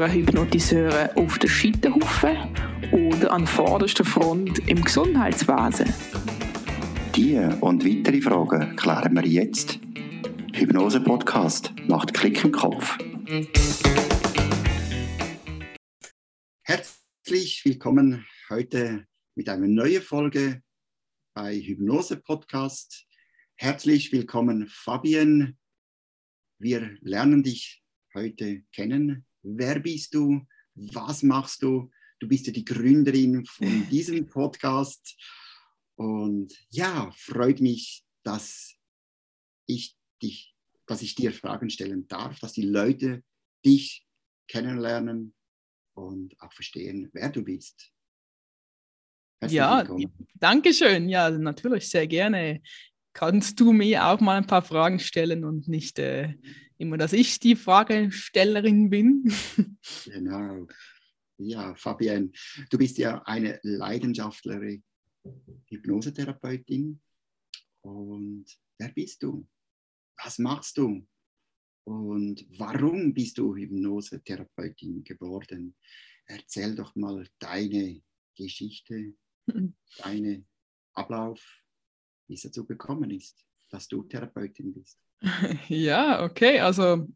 hören Hypnotiseure auf der Scheiterhaufen oder an vorderster Front im Gesundheitswesen? Diese und weitere Fragen klären wir jetzt. Hypnose Podcast macht Klick im Kopf. Herzlich willkommen heute mit einer neuen Folge bei Hypnose Podcast. Herzlich willkommen, Fabian. Wir lernen dich heute kennen. Wer bist du? Was machst du? Du bist ja die Gründerin von diesem Podcast. Und ja, freut mich, dass ich dich, dass ich dir Fragen stellen darf, dass die Leute dich kennenlernen und auch verstehen, wer du bist. Herzlich ja, willkommen. danke schön. Ja, natürlich, sehr gerne. Kannst du mir auch mal ein paar Fragen stellen und nicht äh, immer, dass ich die Fragestellerin bin? genau. Ja, Fabienne, du bist ja eine leidenschaftliche Hypnosetherapeutin. Und wer bist du? Was machst du? Und warum bist du Hypnosetherapeutin geworden? Erzähl doch mal deine Geschichte, deinen Ablauf, wie es dazu gekommen ist, dass du Therapeutin bist. Ja, okay. Also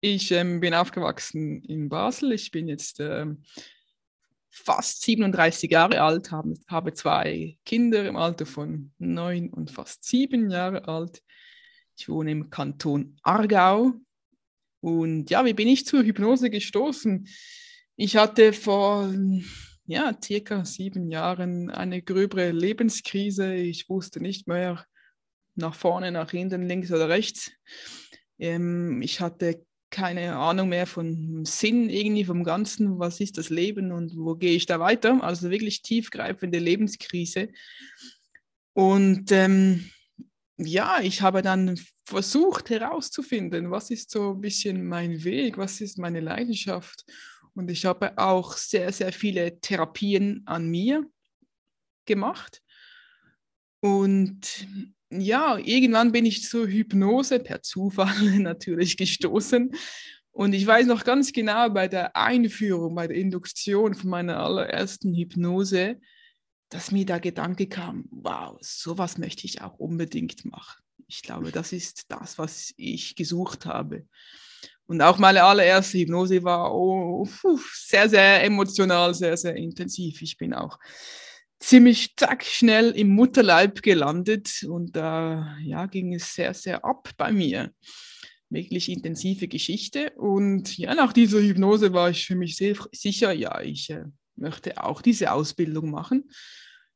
ich ähm, bin aufgewachsen in Basel. Ich bin jetzt ähm, fast 37 Jahre alt, habe, habe zwei Kinder im Alter von neun und fast sieben Jahre alt. Ich wohne im Kanton Aargau. Und ja, wie bin ich zur Hypnose gestoßen? Ich hatte vor ja, circa sieben Jahren eine gröbere Lebenskrise. Ich wusste nicht mehr nach vorne, nach hinten, links oder rechts. Ähm, ich hatte keine Ahnung mehr vom Sinn irgendwie vom Ganzen, was ist das Leben und wo gehe ich da weiter. Also wirklich tiefgreifende Lebenskrise. Und ähm, ja, ich habe dann versucht herauszufinden, was ist so ein bisschen mein Weg, was ist meine Leidenschaft. Und ich habe auch sehr, sehr viele Therapien an mir gemacht. Und ja, irgendwann bin ich zur Hypnose per Zufall natürlich gestoßen. Und ich weiß noch ganz genau bei der Einführung, bei der Induktion von meiner allerersten Hypnose, dass mir der Gedanke kam, wow, sowas möchte ich auch unbedingt machen. Ich glaube, das ist das, was ich gesucht habe. Und auch meine allererste Hypnose war oh, sehr, sehr emotional, sehr, sehr intensiv. Ich bin auch ziemlich zack schnell im Mutterleib gelandet und da äh, ja, ging es sehr, sehr ab bei mir. Wirklich intensive Geschichte. Und ja, nach dieser Hypnose war ich für mich sehr sicher, ja, ich äh, möchte auch diese Ausbildung machen.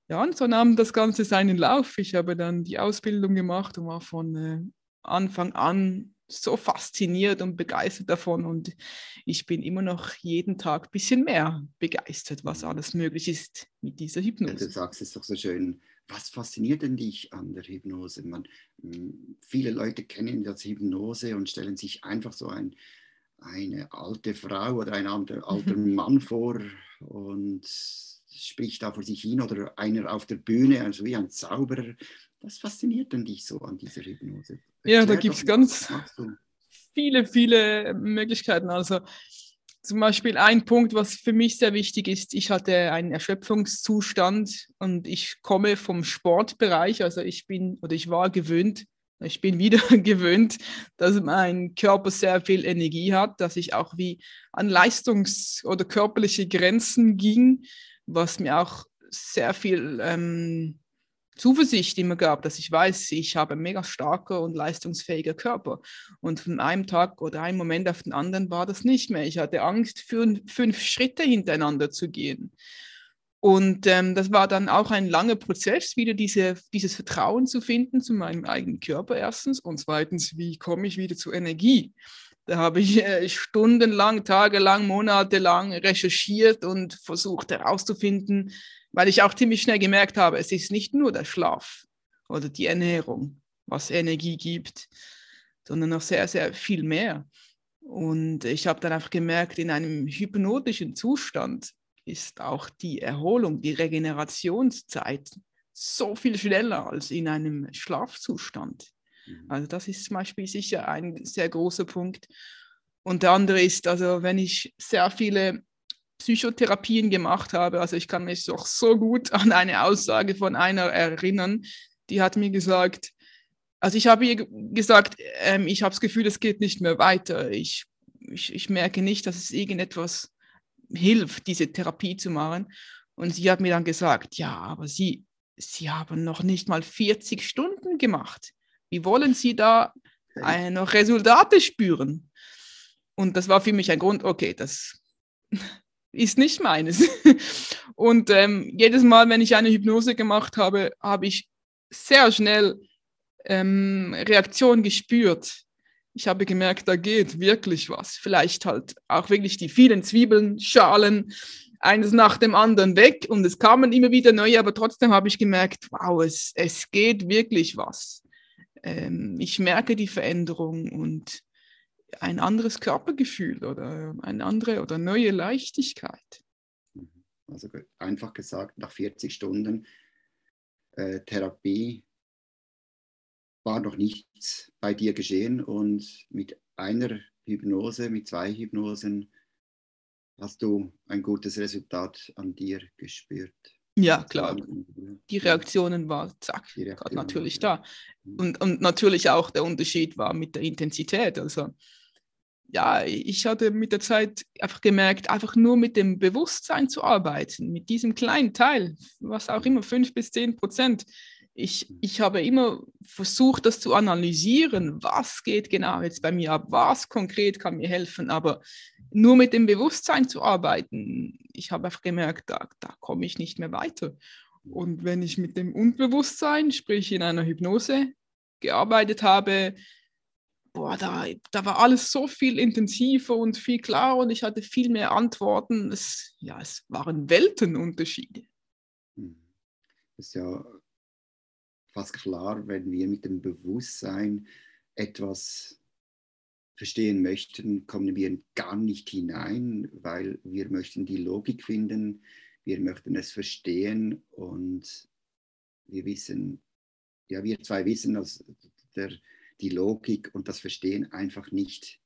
Ja, und so nahm das Ganze seinen Lauf. Ich habe dann die Ausbildung gemacht und war von äh, Anfang an so fasziniert und begeistert davon und ich bin immer noch jeden Tag ein bisschen mehr begeistert, was alles möglich ist mit dieser Hypnose. du sagst es doch so schön. Was fasziniert denn dich an der Hypnose? Man, viele Leute kennen das Hypnose und stellen sich einfach so ein, eine alte Frau oder einen alten Mann vor und spricht da vor sich hin oder einer auf der Bühne, also wie ein Zauberer. Was fasziniert denn dich so an dieser Hypnose? Ja, da gibt es ganz viele, viele Möglichkeiten. Also zum Beispiel ein Punkt, was für mich sehr wichtig ist, ich hatte einen Erschöpfungszustand und ich komme vom Sportbereich, also ich bin oder ich war gewöhnt, ich bin wieder gewöhnt, dass mein Körper sehr viel Energie hat, dass ich auch wie an Leistungs- oder körperliche Grenzen ging, was mir auch sehr viel ähm, Zuversicht immer gab, dass ich weiß, ich habe einen mega starker und leistungsfähiger Körper. Und von einem Tag oder einem Moment auf den anderen war das nicht mehr. Ich hatte Angst, fünf Schritte hintereinander zu gehen. Und ähm, das war dann auch ein langer Prozess, wieder diese, dieses Vertrauen zu finden zu meinem eigenen Körper erstens und zweitens, wie komme ich wieder zur Energie? Da habe ich äh, stundenlang, tagelang, monatelang recherchiert und versucht herauszufinden, weil ich auch ziemlich schnell gemerkt habe, es ist nicht nur der Schlaf oder die Ernährung, was Energie gibt, sondern noch sehr, sehr viel mehr. Und ich habe dann einfach gemerkt, in einem hypnotischen Zustand ist auch die Erholung, die Regenerationszeit so viel schneller als in einem Schlafzustand. Mhm. Also das ist zum Beispiel sicher ein sehr großer Punkt. Und der andere ist, also wenn ich sehr viele Psychotherapien gemacht habe, also ich kann mich doch so gut an eine Aussage von einer erinnern, die hat mir gesagt, also ich habe ihr gesagt, ähm, ich habe das Gefühl, es geht nicht mehr weiter. Ich, ich, ich merke nicht, dass es irgendetwas hilft, diese Therapie zu machen. Und sie hat mir dann gesagt, ja, aber Sie, Sie haben noch nicht mal 40 Stunden gemacht. Wie wollen Sie da äh, noch Resultate spüren? Und das war für mich ein Grund, okay, das ist nicht meines. Und ähm, jedes Mal, wenn ich eine Hypnose gemacht habe, habe ich sehr schnell ähm, Reaktion gespürt. Ich habe gemerkt, da geht wirklich was. Vielleicht halt auch wirklich die vielen Zwiebeln, Schalen, eines nach dem anderen weg und es kamen immer wieder neue, aber trotzdem habe ich gemerkt, wow, es, es geht wirklich was. Ähm, ich merke die Veränderung und ein anderes Körpergefühl oder eine andere oder neue Leichtigkeit. Also einfach gesagt, nach 40 Stunden äh, Therapie war noch nichts bei dir geschehen und mit einer Hypnose, mit zwei Hypnosen hast du ein gutes Resultat an dir gespürt. Ja, klar. Die Reaktionen waren zack, Reaktionen, natürlich ja. da. Mhm. Und, und natürlich auch der Unterschied war mit der Intensität. Also ja, ich hatte mit der Zeit einfach gemerkt, einfach nur mit dem Bewusstsein zu arbeiten, mit diesem kleinen Teil, was auch immer, fünf bis zehn Prozent. Ich, ich habe immer versucht, das zu analysieren, was geht genau jetzt bei mir ab, was konkret kann mir helfen, aber nur mit dem Bewusstsein zu arbeiten, ich habe einfach gemerkt, da, da komme ich nicht mehr weiter. Und wenn ich mit dem Unbewusstsein, sprich in einer Hypnose, gearbeitet habe, boah, da, da war alles so viel intensiver und viel klarer und ich hatte viel mehr Antworten. Es, ja, es waren Weltenunterschiede. Hm. Ist ja fast klar, wenn wir mit dem Bewusstsein etwas verstehen möchten, kommen wir gar nicht hinein, weil wir möchten die Logik finden, wir möchten es verstehen und wir wissen, ja, wir zwei wissen, dass der die Logik und das Verstehen einfach nicht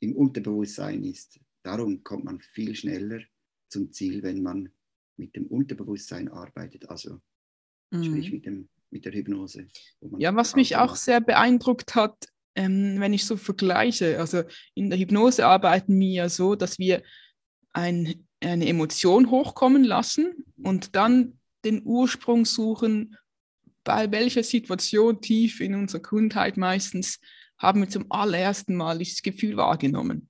im Unterbewusstsein ist. Darum kommt man viel schneller zum Ziel, wenn man mit dem Unterbewusstsein arbeitet, also mhm. sprich mit, dem, mit der Hypnose. Ja, was mich auch sehr beeindruckt hat, ähm, wenn ich so vergleiche, also in der Hypnose arbeiten wir ja so, dass wir ein, eine Emotion hochkommen lassen und dann den Ursprung suchen, bei welcher Situation tief in unserer Kindheit meistens haben wir zum allerersten Mal dieses Gefühl wahrgenommen.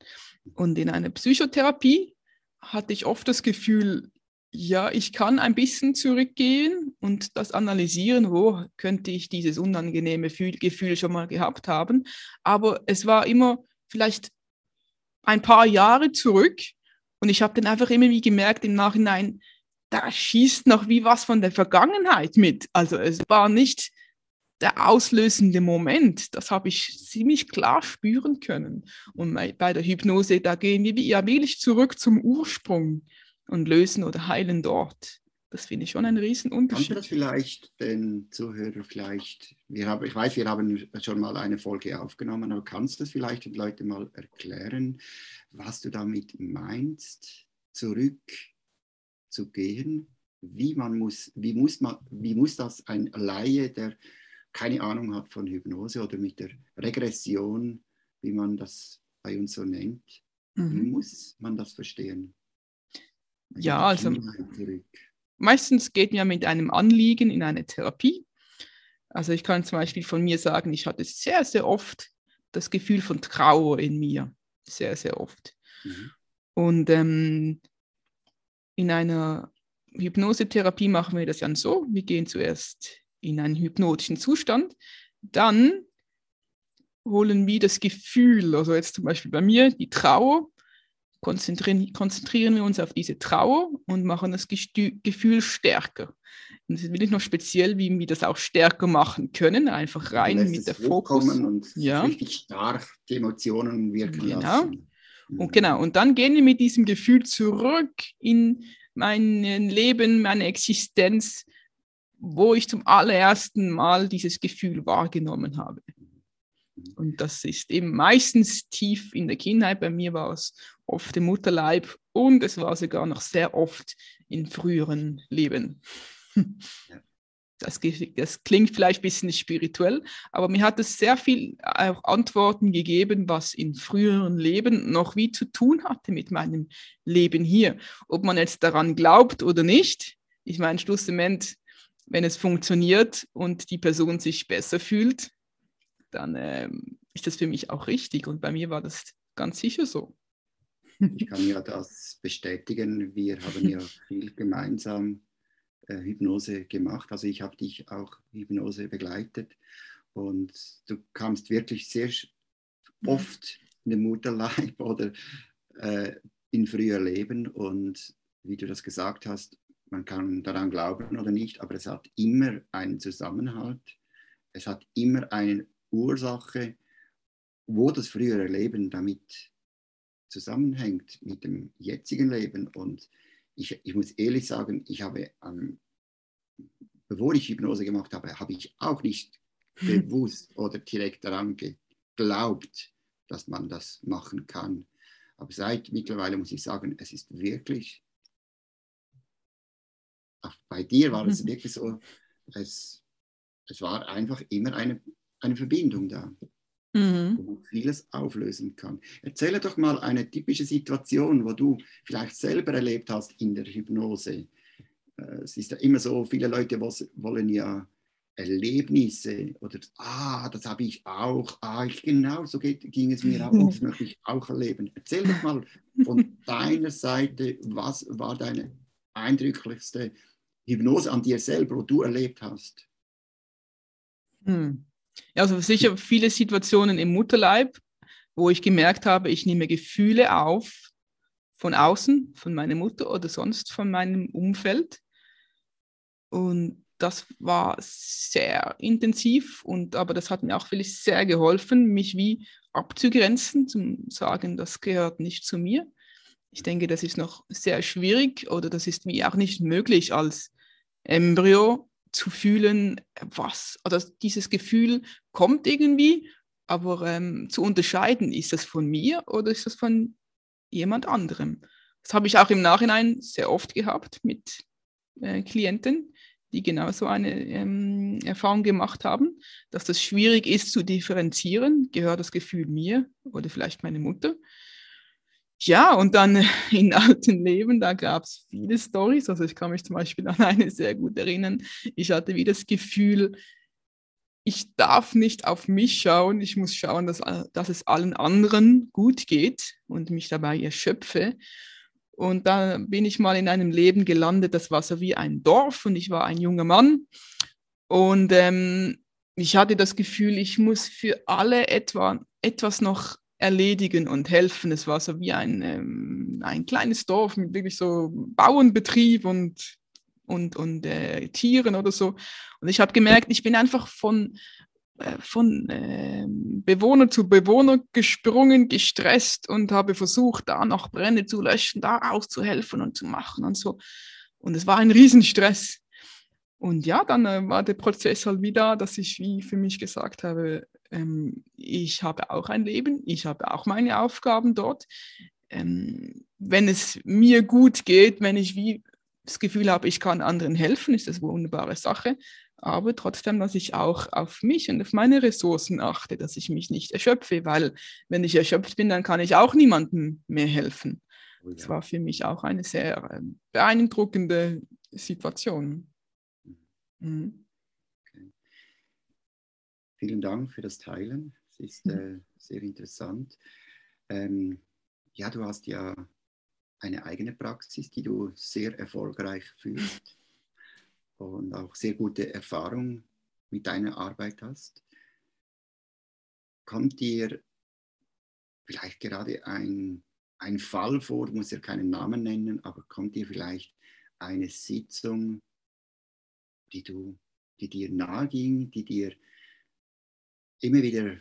Und in einer Psychotherapie hatte ich oft das Gefühl, ja, ich kann ein bisschen zurückgehen und das analysieren, wo könnte ich dieses unangenehme Gefühl schon mal gehabt haben. Aber es war immer vielleicht ein paar Jahre zurück und ich habe dann einfach immer wie gemerkt im Nachhinein, da schießt noch wie was von der Vergangenheit mit. Also es war nicht der auslösende Moment. Das habe ich ziemlich klar spüren können. Und bei der Hypnose, da gehen wir ja wirklich zurück zum Ursprung und lösen oder heilen dort. Das finde ich schon ein Riesenunterschied. Kannst du das vielleicht den Zuhörern vielleicht, wir haben, ich weiß, wir haben schon mal eine Folge aufgenommen, aber kannst du das vielleicht den Leuten mal erklären, was du damit meinst? Zurück zu gehen, wie man muss, wie muss man, wie muss das ein Laie, der keine Ahnung hat von Hypnose oder mit der Regression, wie man das bei uns so nennt, mhm. wie muss man das verstehen? Ja, also meistens geht man ja mit einem Anliegen in eine Therapie. Also ich kann zum Beispiel von mir sagen, ich hatte sehr, sehr oft das Gefühl von Trauer in mir. Sehr, sehr oft. Mhm. Und ähm, in einer Hypnosetherapie machen wir das dann so, wir gehen zuerst in einen hypnotischen Zustand, dann holen wir das Gefühl, also jetzt zum Beispiel bei mir die Trauer, konzentrieren, konzentrieren wir uns auf diese Trauer und machen das Gefühl stärker. Und es ist wirklich noch speziell, wie wir das auch stärker machen können, einfach rein mit der Fokus. Und ja. richtig stark die Emotionen wirken genau. lassen. Und genau, und dann gehen wir mit diesem Gefühl zurück in mein Leben, meine Existenz, wo ich zum allerersten Mal dieses Gefühl wahrgenommen habe. Und das ist eben meistens tief in der Kindheit. Bei mir war es oft im Mutterleib und es war sogar noch sehr oft in früheren Leben. Ja. Das, das, klingt vielleicht ein bisschen spirituell, aber mir hat es sehr viel auch Antworten gegeben, was in früheren Leben noch wie zu tun hatte mit meinem Leben hier. Ob man jetzt daran glaubt oder nicht, ich meine, schlussendlich, wenn es funktioniert und die Person sich besser fühlt, dann ähm, ist das für mich auch richtig. Und bei mir war das ganz sicher so. Ich kann ja das bestätigen. Wir haben ja viel gemeinsam äh, Hypnose gemacht. Also ich habe dich auch Hypnose begleitet und du kamst wirklich sehr mhm. oft in den Mutterleib oder äh, in früher Leben und wie du das gesagt hast, man kann daran glauben oder nicht, aber es hat immer einen Zusammenhalt, es hat immer eine Ursache, wo das frühere Leben damit zusammenhängt mit dem jetzigen Leben und ich, ich muss ehrlich sagen, ich habe, ähm, bevor ich Hypnose gemacht habe, habe ich auch nicht bewusst oder direkt daran geglaubt, dass man das machen kann. Aber seit mittlerweile muss ich sagen, es ist wirklich, auch bei dir war es wirklich so, es, es war einfach immer eine, eine Verbindung da mhm. wo man vieles auflösen kann. Erzähle doch mal eine typische Situation, wo du vielleicht selber erlebt hast in der Hypnose. Äh, es ist ja immer so, viele Leute wollen ja Erlebnisse oder, ah, das habe ich auch, ah, ich, genau so geht, ging es mir auch und das möchte ich auch erleben. Erzähl doch mal von deiner Seite, was war deine eindrücklichste Hypnose an dir selber, wo du erlebt hast? Hm. Ja, also sicher viele Situationen im Mutterleib, wo ich gemerkt habe, ich nehme Gefühle auf von außen, von meiner Mutter oder sonst von meinem Umfeld. Und das war sehr intensiv und aber das hat mir auch wirklich sehr geholfen, mich wie abzugrenzen, zu sagen, das gehört nicht zu mir. Ich denke, das ist noch sehr schwierig oder das ist mir auch nicht möglich als Embryo zu fühlen, was, oder dieses Gefühl kommt irgendwie, aber ähm, zu unterscheiden, ist das von mir oder ist das von jemand anderem? Das habe ich auch im Nachhinein sehr oft gehabt mit äh, Klienten, die genau so eine ähm, Erfahrung gemacht haben, dass das schwierig ist zu differenzieren, gehört das Gefühl mir oder vielleicht meine Mutter ja, und dann in alten Leben, da gab es viele Stories. Also ich kann mich zum Beispiel an eine sehr gut erinnern. Ich hatte wie das Gefühl, ich darf nicht auf mich schauen, ich muss schauen, dass, dass es allen anderen gut geht und mich dabei erschöpfe. Und da bin ich mal in einem Leben gelandet, das war so wie ein Dorf und ich war ein junger Mann. Und ähm, ich hatte das Gefühl, ich muss für alle etwa, etwas noch erledigen und helfen. Es war so wie ein, ähm, ein kleines Dorf mit wirklich so Bauernbetrieb und, und, und äh, Tieren oder so. Und ich habe gemerkt, ich bin einfach von, äh, von äh, Bewohner zu Bewohner gesprungen, gestresst und habe versucht, da noch Brände zu löschen, da auszuhelfen und zu machen und so. Und es war ein Riesenstress. Und ja, dann äh, war der Prozess halt wieder, dass ich wie für mich gesagt habe, ähm, ich habe auch ein Leben, ich habe auch meine Aufgaben dort. Ähm, wenn es mir gut geht, wenn ich wie das Gefühl habe, ich kann anderen helfen, ist das eine wunderbare Sache. Aber trotzdem, dass ich auch auf mich und auf meine Ressourcen achte, dass ich mich nicht erschöpfe, weil wenn ich erschöpft bin, dann kann ich auch niemandem mehr helfen. Oh ja. Das war für mich auch eine sehr ähm, beeindruckende Situation. Mhm. Vielen Dank für das Teilen. Es ist mhm. äh, sehr interessant. Ähm, ja, du hast ja eine eigene Praxis, die du sehr erfolgreich führst und auch sehr gute Erfahrung mit deiner Arbeit hast. Kommt dir vielleicht gerade ein, ein Fall vor, du musst ja keinen Namen nennen, aber kommt dir vielleicht eine Sitzung die, du, die dir nahe ging, die dir immer wieder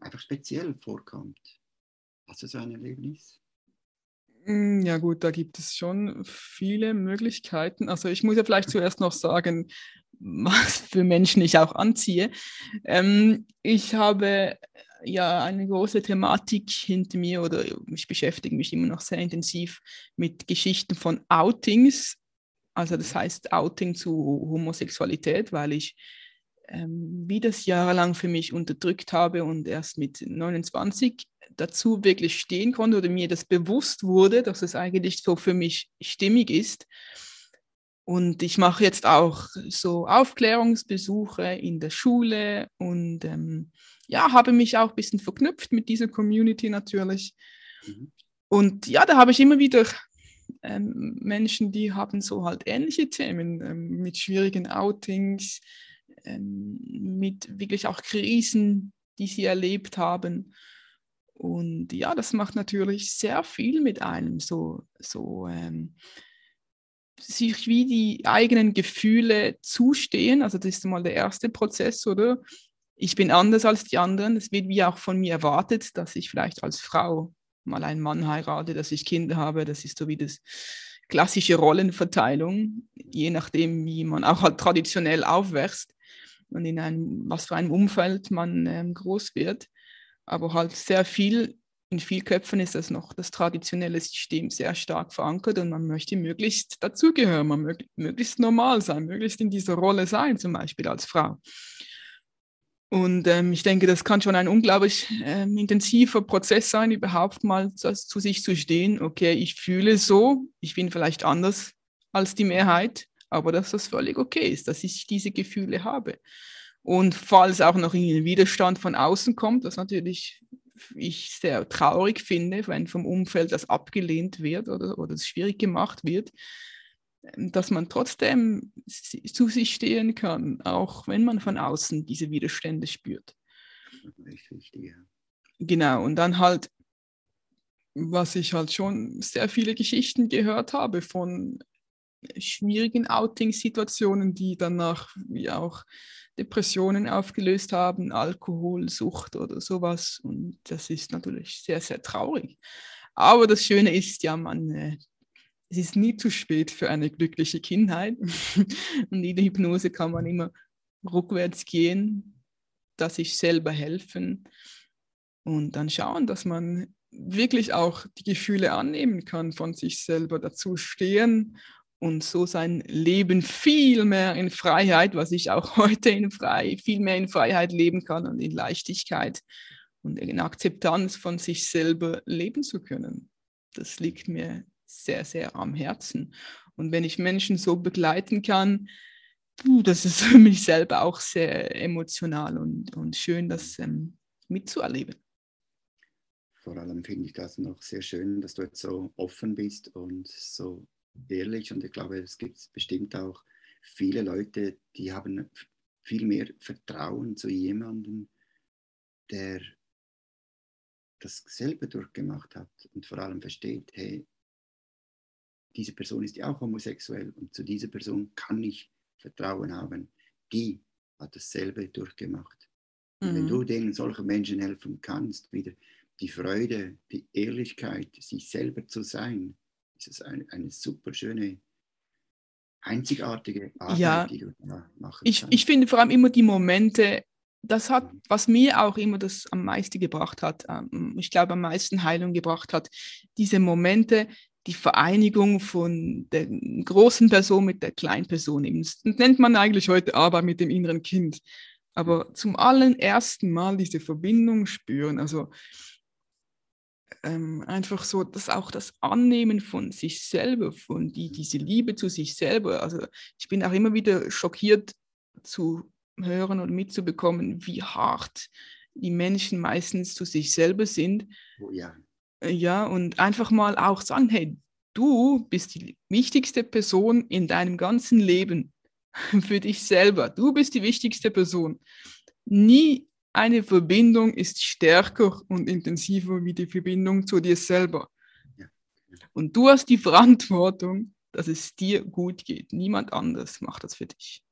einfach speziell vorkommt. Hast du so ein Erlebnis? Mm, ja gut, da gibt es schon viele Möglichkeiten. Also ich muss ja vielleicht zuerst noch sagen, was für Menschen ich auch anziehe. Ähm, ich habe ja eine große Thematik hinter mir oder ich beschäftige mich immer noch sehr intensiv mit Geschichten von Outings. Also das heißt Outing zu Homosexualität, weil ich ähm, wie das jahrelang für mich unterdrückt habe und erst mit 29 dazu wirklich stehen konnte oder mir das bewusst wurde, dass es eigentlich so für mich stimmig ist. Und ich mache jetzt auch so Aufklärungsbesuche in der Schule und ähm, ja, habe mich auch ein bisschen verknüpft mit dieser Community natürlich. Mhm. Und ja, da habe ich immer wieder ähm, Menschen, die haben so halt ähnliche Themen ähm, mit schwierigen Outings, mit wirklich auch Krisen, die sie erlebt haben. Und ja, das macht natürlich sehr viel mit einem, so, so ähm, sich wie die eigenen Gefühle zustehen. Also das ist mal der erste Prozess, oder? Ich bin anders als die anderen. Es wird wie auch von mir erwartet, dass ich vielleicht als Frau mal einen Mann heirate, dass ich Kinder habe. Das ist so wie das klassische Rollenverteilung, je nachdem, wie man auch halt traditionell aufwächst und in einem, was für einem Umfeld man ähm, groß wird. Aber halt sehr viel, in vielen Köpfen ist das noch das traditionelle System sehr stark verankert und man möchte möglichst dazugehören, man mög möglichst normal sein, möglichst in dieser Rolle sein, zum Beispiel als Frau. Und ähm, ich denke, das kann schon ein unglaublich ähm, intensiver Prozess sein, überhaupt mal zu, zu, sich zu stehen. Okay, ich fühle so, ich bin vielleicht anders als die Mehrheit, aber dass das völlig okay ist, dass ich diese Gefühle habe. Und falls auch noch ein Widerstand von außen kommt, was natürlich ich sehr traurig finde, wenn vom Umfeld das abgelehnt wird oder, oder es schwierig gemacht wird, dass man trotzdem zu sich stehen kann, auch wenn man von außen diese Widerstände spürt. Richtig, ja. Genau, und dann halt, was ich halt schon sehr viele Geschichten gehört habe von schwierigen Outing-Situationen, die danach wie auch Depressionen aufgelöst haben, Alkoholsucht oder sowas. Und das ist natürlich sehr, sehr traurig. Aber das Schöne ist ja, man, äh, es ist nie zu spät für eine glückliche Kindheit. Und in der Hypnose kann man immer rückwärts gehen, dass sich selber helfen und dann schauen, dass man wirklich auch die Gefühle annehmen kann von sich selber, dazu stehen und so sein Leben viel mehr in Freiheit, was ich auch heute in frei, viel mehr in Freiheit leben kann und in Leichtigkeit und in Akzeptanz von sich selber leben zu können. Das liegt mir sehr, sehr am Herzen. Und wenn ich Menschen so begleiten kann, das ist für mich selber auch sehr emotional und, und schön, das ähm, mitzuerleben. Vor allem finde ich das noch sehr schön, dass du jetzt so offen bist und so ehrlich und ich glaube, es gibt bestimmt auch viele Leute, die haben viel mehr Vertrauen zu jemandem, der das selber durchgemacht hat und vor allem versteht, hey, diese Person ist ja auch homosexuell und zu dieser Person kann ich Vertrauen haben. Die hat dasselbe durchgemacht. Mhm. Wenn du denen solchen Menschen helfen kannst, wieder die Freude, die Ehrlichkeit, sich selber zu sein, ist es eine, eine super schöne, einzigartige Arbeit, ja, die du da machen ich, kannst. Ich finde vor allem immer die Momente, das hat, mhm. was mir auch immer das am meisten gebracht hat, ähm, ich glaube am meisten Heilung gebracht hat, diese Momente, die Vereinigung von der großen Person mit der kleinen Person. Das nennt man eigentlich heute Arbeit mit dem inneren Kind. Aber mhm. zum allerersten Mal diese Verbindung spüren, also ähm, einfach so, dass auch das Annehmen von sich selber, von die, diese Liebe zu sich selber, also ich bin auch immer wieder schockiert zu hören oder mitzubekommen, wie hart die Menschen meistens zu sich selber sind. Oh ja. Äh, ja, und einfach mal auch sagen, hey, du bist die wichtigste Person in deinem ganzen Leben für dich selber. Du bist die wichtigste Person. Nie eine Verbindung ist stärker und intensiver wie die Verbindung zu dir selber. Und du hast die Verantwortung, dass es dir gut geht. Niemand anders macht das für dich.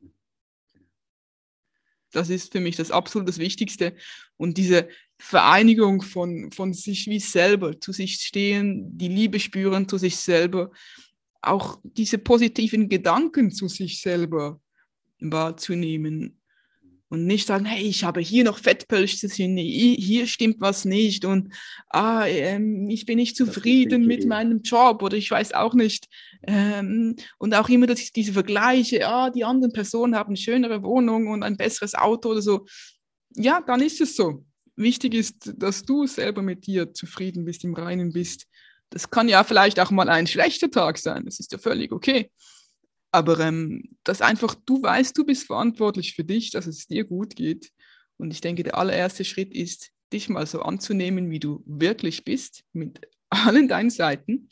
Das ist für mich das absolut das Wichtigste. Und diese Vereinigung von, von sich wie selber, zu sich stehen, die Liebe spüren zu sich selber, auch diese positiven Gedanken zu sich selber wahrzunehmen und nicht sagen, hey, ich habe hier noch Fettpölsterchen, hier stimmt was nicht und ah, ähm, ich bin nicht zufrieden mit meinem Job oder ich weiß auch nicht. Ähm, und auch immer dass diese Vergleiche, ah, die anderen Personen haben eine schönere Wohnung und ein besseres Auto oder so. Ja, dann ist es so. Wichtig ist, dass du selber mit dir zufrieden bist, im Reinen bist. Das kann ja vielleicht auch mal ein schlechter Tag sein, das ist ja völlig okay. Aber ähm, dass einfach du weißt, du bist verantwortlich für dich, dass es dir gut geht. Und ich denke, der allererste Schritt ist, dich mal so anzunehmen, wie du wirklich bist, mit allen deinen Seiten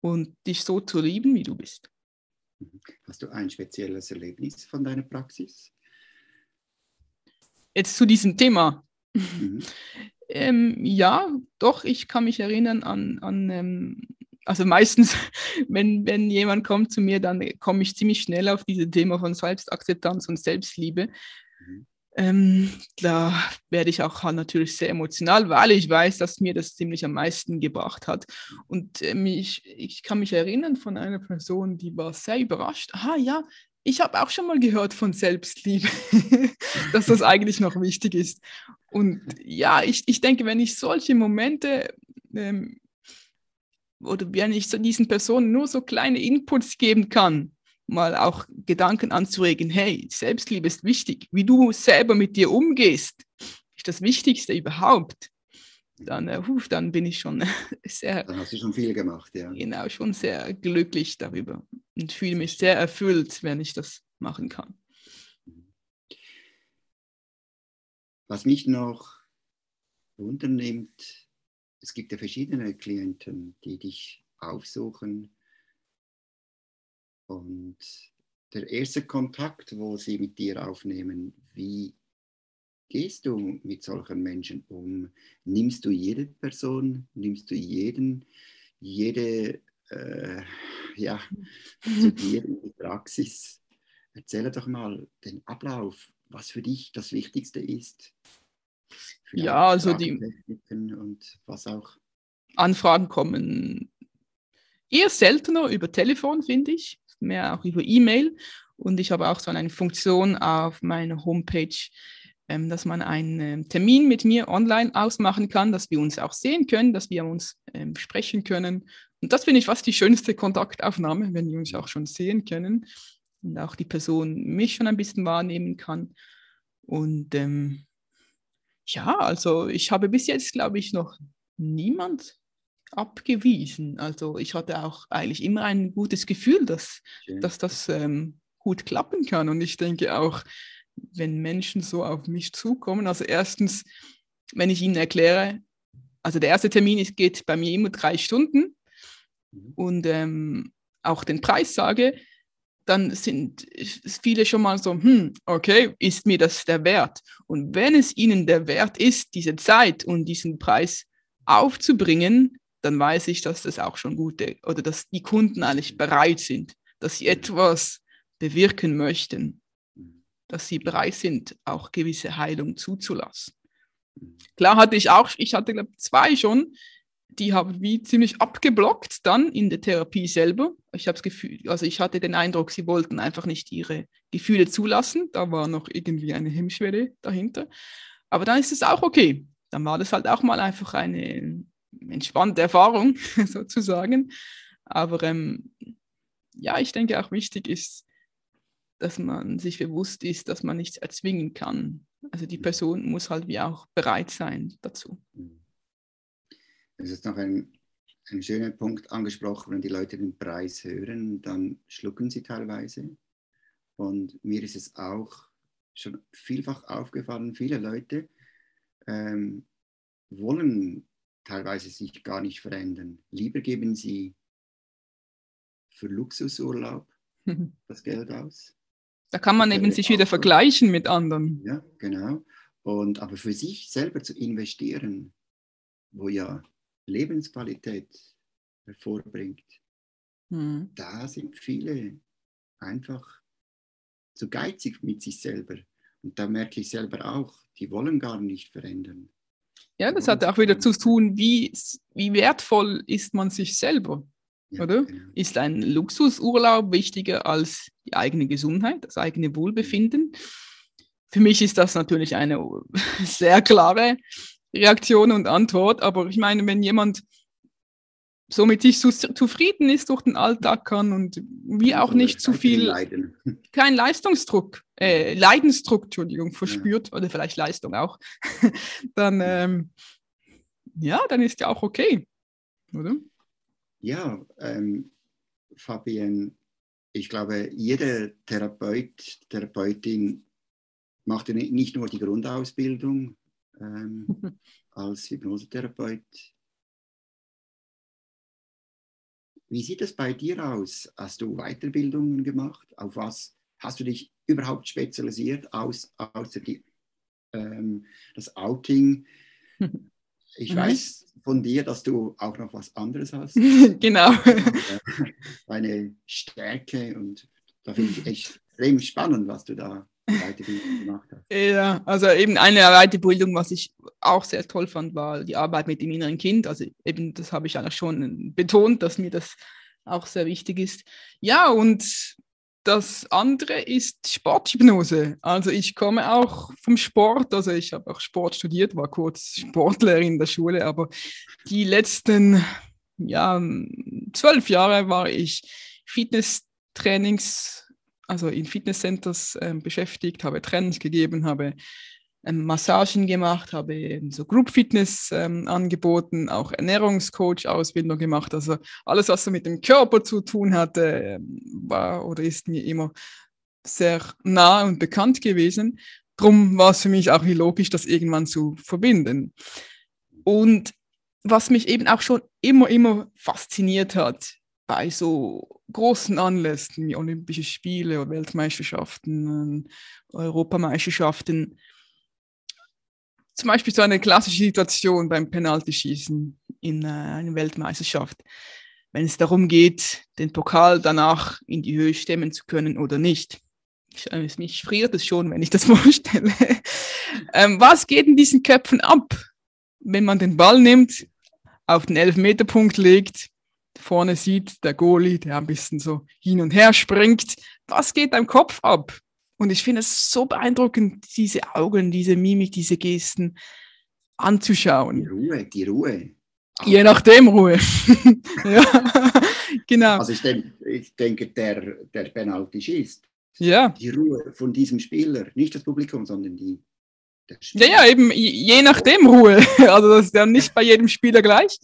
und dich so zu lieben, wie du bist. Hast du ein spezielles Erlebnis von deiner Praxis? Jetzt zu diesem Thema. Mhm. ähm, ja, doch, ich kann mich erinnern an, an ähm, also meistens, wenn, wenn jemand kommt zu mir, dann komme ich ziemlich schnell auf dieses Thema von Selbstakzeptanz und Selbstliebe. Mhm. Ähm, da werde ich auch natürlich sehr emotional, weil ich weiß, dass mir das ziemlich am meisten gebracht hat. Und ähm, ich, ich kann mich erinnern von einer Person, die war sehr überrascht. Aha, ja, ich habe auch schon mal gehört von Selbstliebe, dass das eigentlich noch wichtig ist. Und ja, ich, ich denke, wenn ich solche Momente ähm, oder wenn ich so diesen Personen nur so kleine Inputs geben kann, mal auch Gedanken anzuregen, hey, Selbstliebe ist wichtig, wie du selber mit dir umgehst, ist das Wichtigste überhaupt. Dann, äh, huf, dann bin ich schon sehr. Dann hast du schon viel gemacht, ja. Genau, schon sehr glücklich darüber und fühle mich sehr erfüllt, wenn ich das machen kann. Was mich noch wundernimmt, es gibt ja verschiedene Klienten, die dich aufsuchen. Und der erste Kontakt, wo sie mit dir aufnehmen, wie gehst du mit solchen Menschen um? Nimmst du jede Person, nimmst du jeden, jede, äh, ja, zu dir in die Praxis? Erzähle doch mal den Ablauf, was für dich das Wichtigste ist ja, also die und was auch. Anfragen kommen eher seltener über Telefon, finde ich, mehr auch über E-Mail. Und ich habe auch so eine Funktion auf meiner Homepage, ähm, dass man einen ähm, Termin mit mir online ausmachen kann, dass wir uns auch sehen können, dass wir uns ähm, sprechen können. Und das finde ich fast die schönste Kontaktaufnahme, wenn wir uns auch schon sehen können und auch die Person mich schon ein bisschen wahrnehmen kann. Und ähm, ja, also ich habe bis jetzt, glaube ich, noch niemand abgewiesen. Also ich hatte auch eigentlich immer ein gutes Gefühl, dass, dass das ähm, gut klappen kann. Und ich denke auch, wenn Menschen so auf mich zukommen, also erstens, wenn ich ihnen erkläre, also der erste Termin ist, geht bei mir immer drei Stunden mhm. und ähm, auch den Preis sage, dann sind viele schon mal so, hm, okay, ist mir das der Wert? Und wenn es ihnen der Wert ist, diese Zeit und diesen Preis aufzubringen, dann weiß ich, dass das auch schon gute oder dass die Kunden eigentlich bereit sind, dass sie etwas bewirken möchten, dass sie bereit sind, auch gewisse Heilung zuzulassen. Klar hatte ich auch, ich hatte glaube zwei schon, die haben wie ziemlich abgeblockt dann in der Therapie selber. Ich habe das Gefühl, also ich hatte den Eindruck, sie wollten einfach nicht ihre Gefühle zulassen. Da war noch irgendwie eine Hemmschwelle dahinter. Aber dann ist es auch okay. Dann war das halt auch mal einfach eine entspannte Erfahrung sozusagen. Aber ähm, ja, ich denke auch wichtig ist, dass man sich bewusst ist, dass man nichts erzwingen kann. Also die Person muss halt wie auch bereit sein dazu. Mhm. Es ist noch ein, ein schöner Punkt angesprochen, wenn die Leute den Preis hören, dann schlucken sie teilweise. Und mir ist es auch schon vielfach aufgefallen, viele Leute ähm, wollen teilweise sich gar nicht verändern. Lieber geben sie für Luxusurlaub das Geld aus. Da kann man eben sich wieder vergleichen mit anderen. Ja, genau. Und aber für sich selber zu investieren, wo ja Lebensqualität hervorbringt, mhm. da sind viele einfach zu geizig mit sich selber. Und da merke ich selber auch, die wollen gar nicht verändern. Ja, das hat auch wieder zu tun, wie, wie wertvoll ist man sich selber. ja, oder? Genau. Ist ein Luxusurlaub wichtiger als die eigene Gesundheit, das eigene Wohlbefinden? Für mich ist das natürlich eine sehr klare Reaktion und Antwort, aber ich meine, wenn jemand so mit sich zufrieden ist durch den Alltag kann und wie auch nicht zu viel, kein Leistungsdruck, äh, Leidensdruck, Entschuldigung, verspürt ja. oder vielleicht Leistung auch, dann, ähm, ja, dann ist ja auch okay, oder? Ja, ähm, Fabian, ich glaube, jeder Therapeut, Therapeutin macht nicht nur die Grundausbildung ähm, als Hypnosetherapeut, Wie sieht es bei dir aus? Hast du Weiterbildungen gemacht? Auf was hast du dich überhaupt spezialisiert, aus, außer die, ähm, das Outing? Ich mhm. weiß von dir, dass du auch noch was anderes hast. genau. Deine Stärke und da finde ich echt extrem spannend, was du da Weiterbildung gemacht hast. Ja, also eben eine Weiterbildung, was ich auch sehr toll fand, war die Arbeit mit dem inneren Kind. Also eben, das habe ich eigentlich schon betont, dass mir das auch sehr wichtig ist. Ja, und das andere ist Sporthypnose. Also ich komme auch vom Sport, also ich habe auch Sport studiert, war kurz Sportlehrerin in der Schule, aber die letzten ja, zwölf Jahre war ich Fitnesstrainings, also in Fitnesscenters äh, beschäftigt, habe Trainings gegeben, habe ähm, Massagen gemacht, habe so Group Fitness ähm, angeboten, auch Ernährungscoach-Ausbildung gemacht. Also alles, was so mit dem Körper zu tun hatte, ähm, war oder ist mir immer sehr nah und bekannt gewesen. Drum war es für mich auch logisch, das irgendwann zu verbinden. Und was mich eben auch schon immer, immer fasziniert hat bei so großen Anlässen wie Olympische Spiele, Weltmeisterschaften, Europameisterschaften, zum Beispiel so eine klassische Situation beim Penaltyschießen in äh, einer Weltmeisterschaft, wenn es darum geht, den Pokal danach in die Höhe stemmen zu können oder nicht. Ich, äh, mich friert es schon, wenn ich das vorstelle. ähm, was geht in diesen Köpfen ab, wenn man den Ball nimmt, auf den Elfmeterpunkt legt, vorne sieht der Goalie, der ein bisschen so hin und her springt. Was geht am Kopf ab? Und ich finde es so beeindruckend, diese Augen, diese Mimik, diese Gesten anzuschauen. Die Ruhe, die Ruhe. Je nachdem Ruhe. ja, genau. Also ich, denk, ich denke, der, der Penalty schießt. Ja. Die Ruhe von diesem Spieler, nicht das Publikum, sondern die. Ja, ja, eben je nachdem Ruhe. Also das ist ja nicht bei jedem Spieler gleich.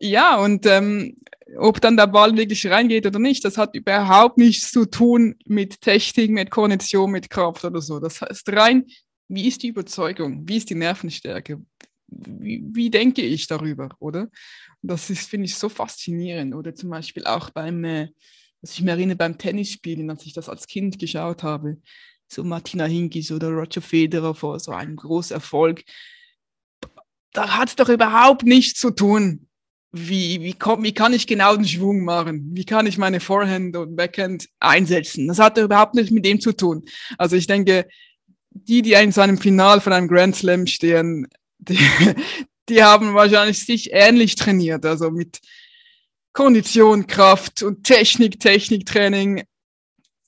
Ja, und ähm, ob dann der Ball wirklich reingeht oder nicht, das hat überhaupt nichts zu tun mit Technik, mit Kondition, mit Kraft oder so. Das heißt rein, wie ist die Überzeugung, wie ist die Nervenstärke, wie, wie denke ich darüber, oder? Das ist, finde ich, so faszinierend. Oder zum Beispiel auch beim, äh, was ich mir erinnere, beim Tennisspielen, als ich das als Kind geschaut habe, so Martina Hingis oder Roger Federer vor so einem großen Erfolg. Da hat es doch überhaupt nichts zu tun wie, wie, komm, wie kann ich genau den Schwung machen? Wie kann ich meine Forehand und Backhand einsetzen? Das hat überhaupt nichts mit dem zu tun. Also ich denke, die, die in so einem Final von einem Grand Slam stehen, die, die haben wahrscheinlich sich ähnlich trainiert. Also mit Kondition, Kraft und Technik, Techniktraining.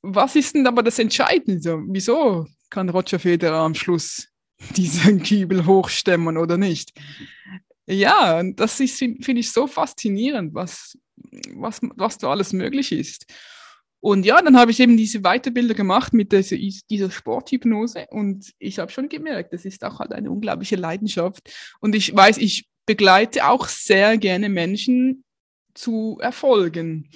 Was ist denn aber das Entscheidende? Wieso kann Roger Federer am Schluss diesen Kiebel hochstemmen oder nicht? Ja, das finde ich so faszinierend, was, was, was da alles möglich ist. Und ja, dann habe ich eben diese Weiterbilder gemacht mit dieser, dieser Sporthypnose und ich habe schon gemerkt, das ist auch halt eine unglaubliche Leidenschaft. Und ich weiß, ich begleite auch sehr gerne Menschen zu Erfolgen.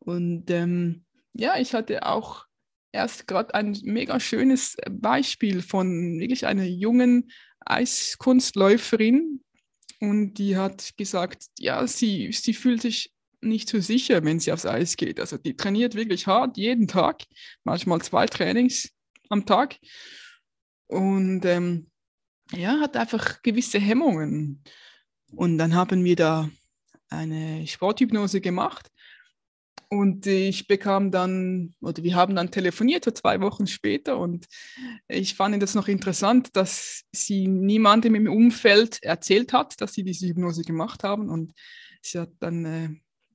Und ähm, ja, ich hatte auch erst gerade ein mega schönes Beispiel von wirklich einer jungen Eiskunstläuferin, und die hat gesagt, ja, sie, sie fühlt sich nicht so sicher, wenn sie aufs Eis geht. Also die trainiert wirklich hart, jeden Tag, manchmal zwei Trainings am Tag. Und ähm, ja, hat einfach gewisse Hemmungen. Und dann haben wir da eine Sporthypnose gemacht. Und ich bekam dann, oder wir haben dann telefoniert, so zwei Wochen später. Und ich fand das noch interessant, dass sie niemandem im Umfeld erzählt hat, dass sie diese Hypnose gemacht haben. Und sie hat dann äh,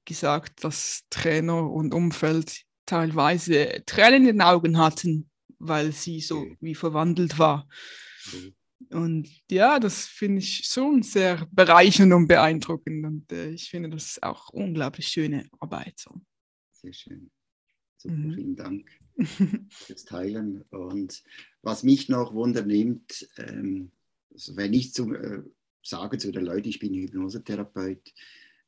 gesagt, dass Trainer und Umfeld teilweise Tränen in den Augen hatten, weil sie so wie verwandelt war. Und ja, das finde ich schon sehr bereichernd und beeindruckend. Und äh, ich finde, das auch unglaublich schöne Arbeit. So. Sehr schön. Super, mhm. vielen Dank fürs Teilen. Und was mich noch wundernimmt, ähm, also wenn ich zu, äh, sage zu den Leuten, ich bin Hypnosetherapeut,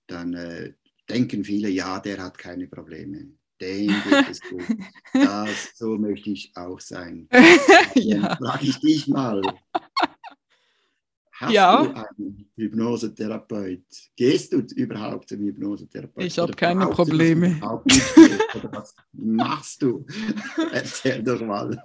dann äh, denken viele, ja, der hat keine Probleme. Dem geht es gut. Das, so möchte ich auch sein. ja. Frage ich dich mal, Hast ja. du einen Hypnosetherapeut? Gehst du überhaupt zum Hypnosetherapeut? Ich habe keine Probleme. Was machst du? Erzähl doch mal.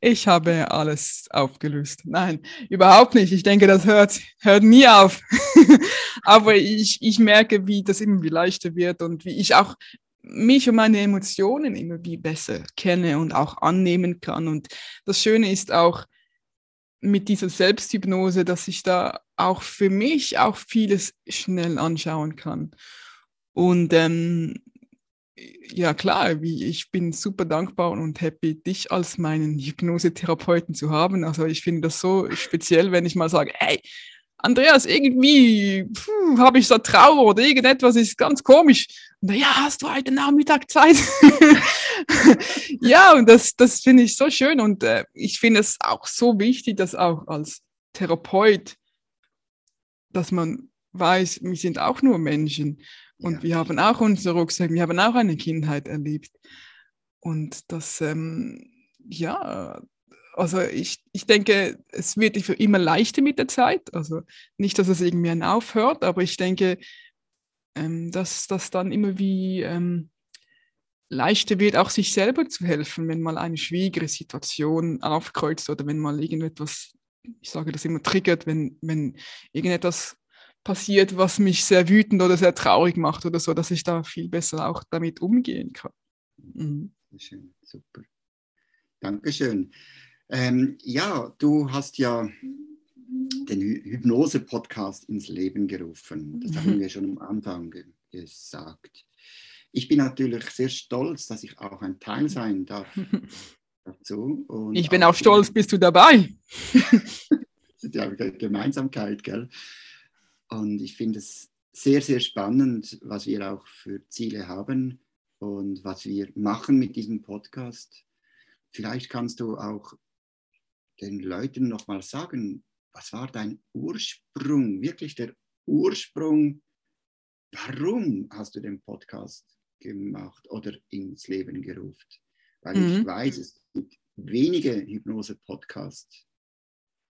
Ich habe alles aufgelöst. Nein, überhaupt nicht. Ich denke, das hört, hört nie auf. Aber ich, ich merke, wie das immer wie leichter wird und wie ich auch mich und meine Emotionen immer wie besser kenne und auch annehmen kann. Und das Schöne ist auch, mit dieser Selbsthypnose, dass ich da auch für mich auch vieles schnell anschauen kann. Und ähm, ja klar, wie ich bin super dankbar und happy, dich als meinen Hypnosetherapeuten zu haben. Also ich finde das so speziell, wenn ich mal sage, hey, Andreas, irgendwie habe ich so Trauer oder irgendetwas ist ganz komisch. Und ja, hast du heute Nachmittag Zeit? ja, und das, das finde ich so schön und äh, ich finde es auch so wichtig, dass auch als Therapeut, dass man weiß, wir sind auch nur Menschen und ja. wir haben auch unsere Rucksäcke, wir haben auch eine Kindheit erlebt. Und das, ähm, ja, also ich, ich denke, es wird immer leichter mit der Zeit. Also nicht, dass es irgendwie aufhört, aber ich denke, ähm, dass das dann immer wie ähm, leichter wird, auch sich selber zu helfen, wenn mal eine schwierige Situation aufkreuzt oder wenn mal irgendetwas, ich sage das immer, triggert, wenn, wenn irgendetwas passiert, was mich sehr wütend oder sehr traurig macht oder so, dass ich da viel besser auch damit umgehen kann. Mhm. Schön, super. Dankeschön. Ähm, ja, du hast ja den Hypnose-Podcast ins Leben gerufen. Das haben wir schon am Anfang ge gesagt. Ich bin natürlich sehr stolz, dass ich auch ein Teil sein darf dazu. Und ich bin auch, auch stolz, bist du dabei. das ist ja eine Gemeinsamkeit, gell? Und ich finde es sehr, sehr spannend, was wir auch für Ziele haben und was wir machen mit diesem Podcast. Vielleicht kannst du auch den Leuten nochmal sagen, was war dein Ursprung, wirklich der Ursprung, warum hast du den Podcast gemacht oder ins Leben gerufen? Weil mhm. ich weiß, es gibt wenige Hypnose-Podcasts.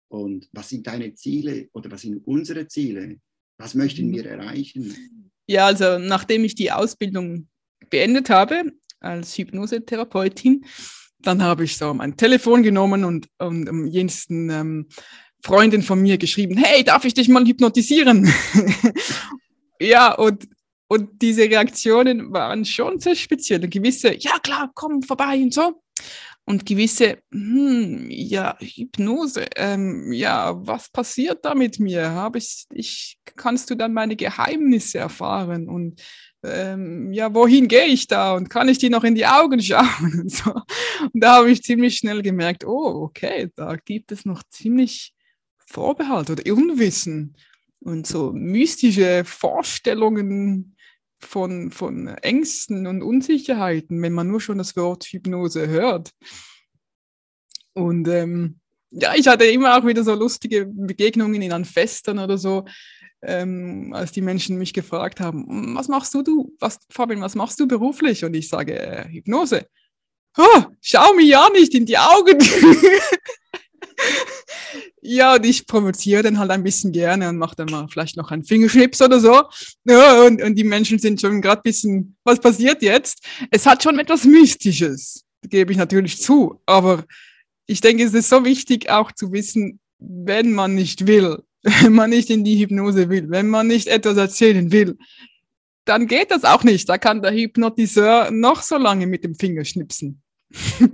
Und was sind deine Ziele oder was sind unsere Ziele? Was möchten mhm. wir erreichen? Ja, also nachdem ich die Ausbildung beendet habe als Hypnosetherapeutin, dann habe ich so mein Telefon genommen und, und um, jensten ähm, Freundin von mir geschrieben, hey, darf ich dich mal hypnotisieren? ja, und, und diese Reaktionen waren schon sehr speziell. Gewisse, ja klar, komm vorbei und so. Und gewisse, hm, ja, Hypnose, ähm, ja, was passiert da mit mir? Habe ich, ich, kannst du dann meine Geheimnisse erfahren? Und ähm, ja, wohin gehe ich da und kann ich die noch in die Augen schauen? Und, so. und da habe ich ziemlich schnell gemerkt, oh, okay, da gibt es noch ziemlich Vorbehalt oder Unwissen und so mystische Vorstellungen von, von Ängsten und Unsicherheiten, wenn man nur schon das Wort Hypnose hört. Und ähm, ja, ich hatte immer auch wieder so lustige Begegnungen in an Festen oder so, ähm, als die Menschen mich gefragt haben, was machst du, du, was, Fabian, was machst du beruflich? Und ich sage, äh, Hypnose. Oh, schau mir ja nicht in die Augen. ja, und ich provoziere dann halt ein bisschen gerne und mache dann mal vielleicht noch einen Fingerschnips oder so. Ja, und, und die Menschen sind schon gerade ein bisschen, was passiert jetzt? Es hat schon etwas Mystisches, gebe ich natürlich zu. Aber ich denke, es ist so wichtig auch zu wissen, wenn man nicht will, wenn man nicht in die Hypnose will, wenn man nicht etwas erzählen will, dann geht das auch nicht. Da kann der Hypnotiseur noch so lange mit dem Finger schnipsen.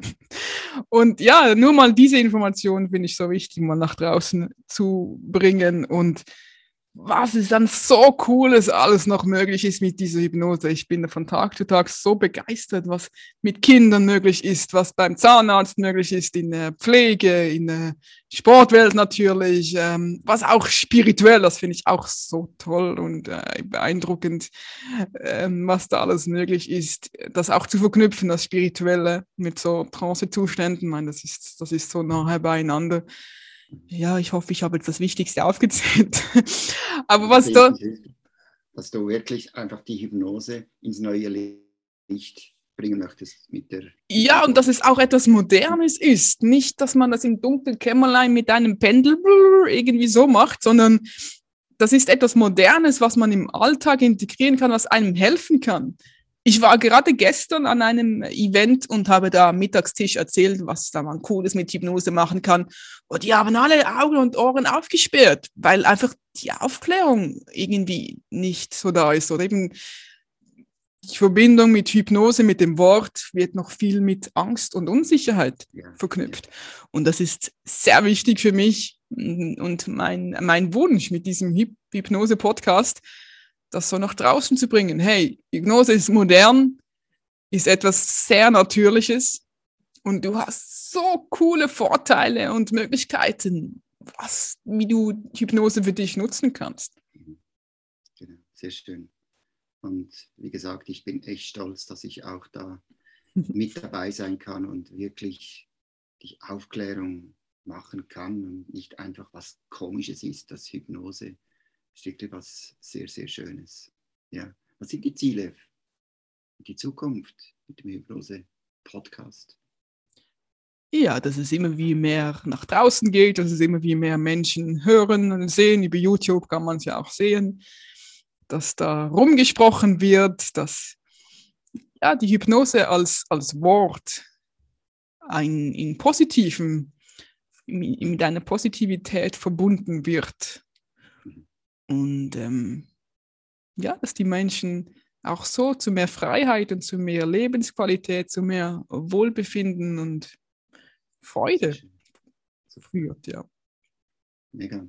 und ja, nur mal diese Information finde ich so wichtig, mal nach draußen zu bringen. Und was ist dann so cooles alles noch möglich ist mit dieser Hypnose. Ich bin von Tag zu Tag so begeistert, was mit Kindern möglich ist, was beim Zahnarzt möglich ist, in der Pflege, in der Sportwelt natürlich, ähm, was auch spirituell, das finde ich auch so toll und äh, beeindruckend, ähm, was da alles möglich ist, das auch zu verknüpfen, das Spirituelle mit so Trancezuständen, ich meine, das ist, das ist so nahe beieinander ja, ich hoffe, ich habe jetzt das Wichtigste aufgezählt. Aber was da. Dass du wirklich einfach die Hypnose ins neue Licht bringen möchtest mit der. Ja, und dass es auch etwas Modernes ist. Nicht, dass man das im dunklen Kämmerlein mit einem Pendel irgendwie so macht, sondern das ist etwas Modernes, was man im Alltag integrieren kann, was einem helfen kann. Ich war gerade gestern an einem Event und habe da am Mittagstisch erzählt, was da man Cooles mit Hypnose machen kann. Und die haben alle Augen und Ohren aufgesperrt, weil einfach die Aufklärung irgendwie nicht so da ist. Oder eben die Verbindung mit Hypnose, mit dem Wort, wird noch viel mit Angst und Unsicherheit ja. verknüpft. Und das ist sehr wichtig für mich und mein, mein Wunsch mit diesem Hypnose-Podcast, das so nach draußen zu bringen. Hey, Hypnose ist modern, ist etwas sehr Natürliches und du hast so coole Vorteile und Möglichkeiten, was, wie du Hypnose für dich nutzen kannst. Genau, sehr schön. Und wie gesagt, ich bin echt stolz, dass ich auch da mit dabei sein kann und wirklich die Aufklärung machen kann und nicht einfach was Komisches ist, dass Hypnose ist wirklich was sehr, sehr Schönes. Ja. Was sind die Ziele die Zukunft mit dem Hypnose-Podcast? Ja, dass es immer wie mehr nach draußen geht, dass es immer wie mehr Menschen hören und sehen. Über YouTube kann man es ja auch sehen, dass da rumgesprochen wird, dass ja, die Hypnose als, als Wort ein, in positiven, mit einer Positivität verbunden wird. Und ähm, ja, dass die Menschen auch so zu mehr Freiheit und zu mehr Lebensqualität, zu mehr Wohlbefinden und Freude führt, ja. Mega.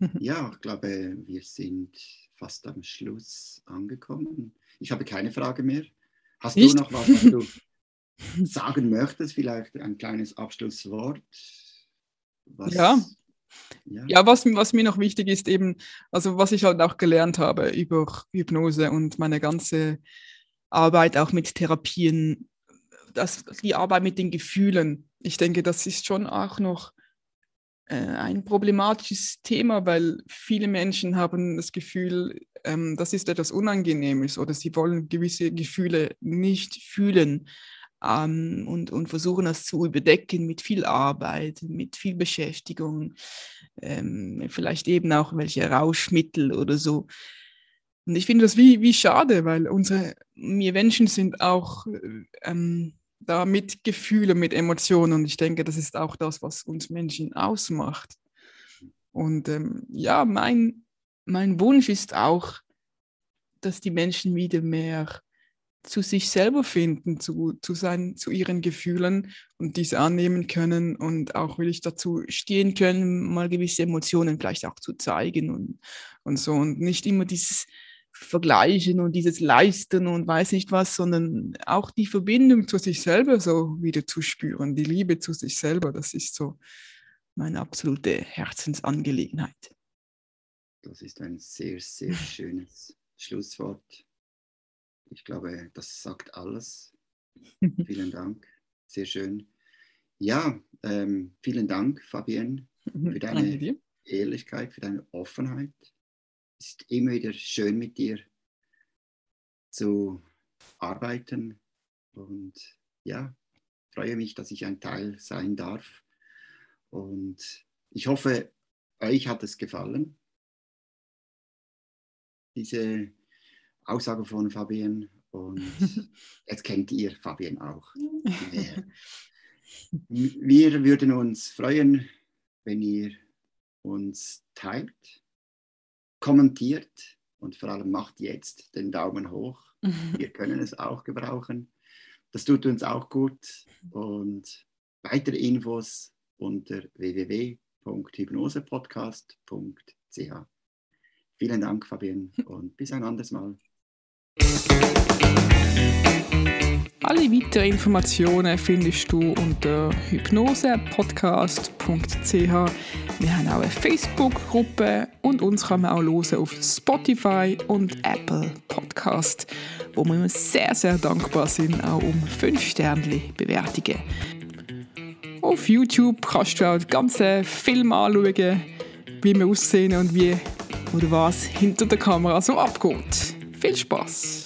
Ja, ich glaube, wir sind fast am Schluss angekommen. Ich habe keine Frage mehr. Hast Nicht? du noch was, was du sagen möchtest? Vielleicht ein kleines Abschlusswort? Was ja, ja, ja was, was mir noch wichtig ist, eben, also was ich halt auch gelernt habe über Hypnose und meine ganze Arbeit auch mit Therapien, das, die Arbeit mit den Gefühlen. Ich denke, das ist schon auch noch äh, ein problematisches Thema, weil viele Menschen haben das Gefühl, ähm, das ist etwas Unangenehmes oder sie wollen gewisse Gefühle nicht fühlen ähm, und, und versuchen das zu überdecken mit viel Arbeit, mit viel Beschäftigung, ähm, vielleicht eben auch welche Rauschmittel oder so. Und ich finde das wie, wie schade, weil unsere, wir Menschen sind auch ähm, da mit Gefühlen, mit Emotionen und ich denke, das ist auch das, was uns Menschen ausmacht. Und ähm, ja, mein, mein Wunsch ist auch, dass die Menschen wieder mehr zu sich selber finden, zu, zu, sein, zu ihren Gefühlen und diese annehmen können und auch wirklich dazu stehen können, mal gewisse Emotionen vielleicht auch zu zeigen und, und so und nicht immer dieses Vergleichen und dieses Leisten und weiß nicht was, sondern auch die Verbindung zu sich selber so wieder zu spüren, die Liebe zu sich selber, das ist so meine absolute Herzensangelegenheit. Das ist ein sehr, sehr schönes Schlusswort. Ich glaube, das sagt alles. vielen Dank. Sehr schön. Ja, ähm, vielen Dank, Fabienne, für deine Ehrlichkeit, für deine Offenheit. Es ist immer wieder schön mit dir zu arbeiten. Und ja, freue mich, dass ich ein Teil sein darf. Und ich hoffe, euch hat es gefallen. Diese Aussage von Fabian und jetzt kennt ihr Fabian auch. Wir würden uns freuen, wenn ihr uns teilt, kommentiert und vor allem macht jetzt den Daumen hoch. Wir können es auch gebrauchen. Das tut uns auch gut und weitere Infos unter www.hypnosepodcast.ch. Vielen Dank, Fabienne, und bis ein anderes Mal. Alle weiteren Informationen findest du unter hypnosepodcast.ch. Wir haben auch eine Facebook-Gruppe und uns kann man auch hören auf Spotify und Apple Podcast, wo wir uns sehr, sehr dankbar sind, auch um 5 Sterne Bewertungen. Auf YouTube kannst du auch den ganzen Film anschauen, wie wir aussehen und wie oder was hinter der Kamera so abgeht. Viel Spaß!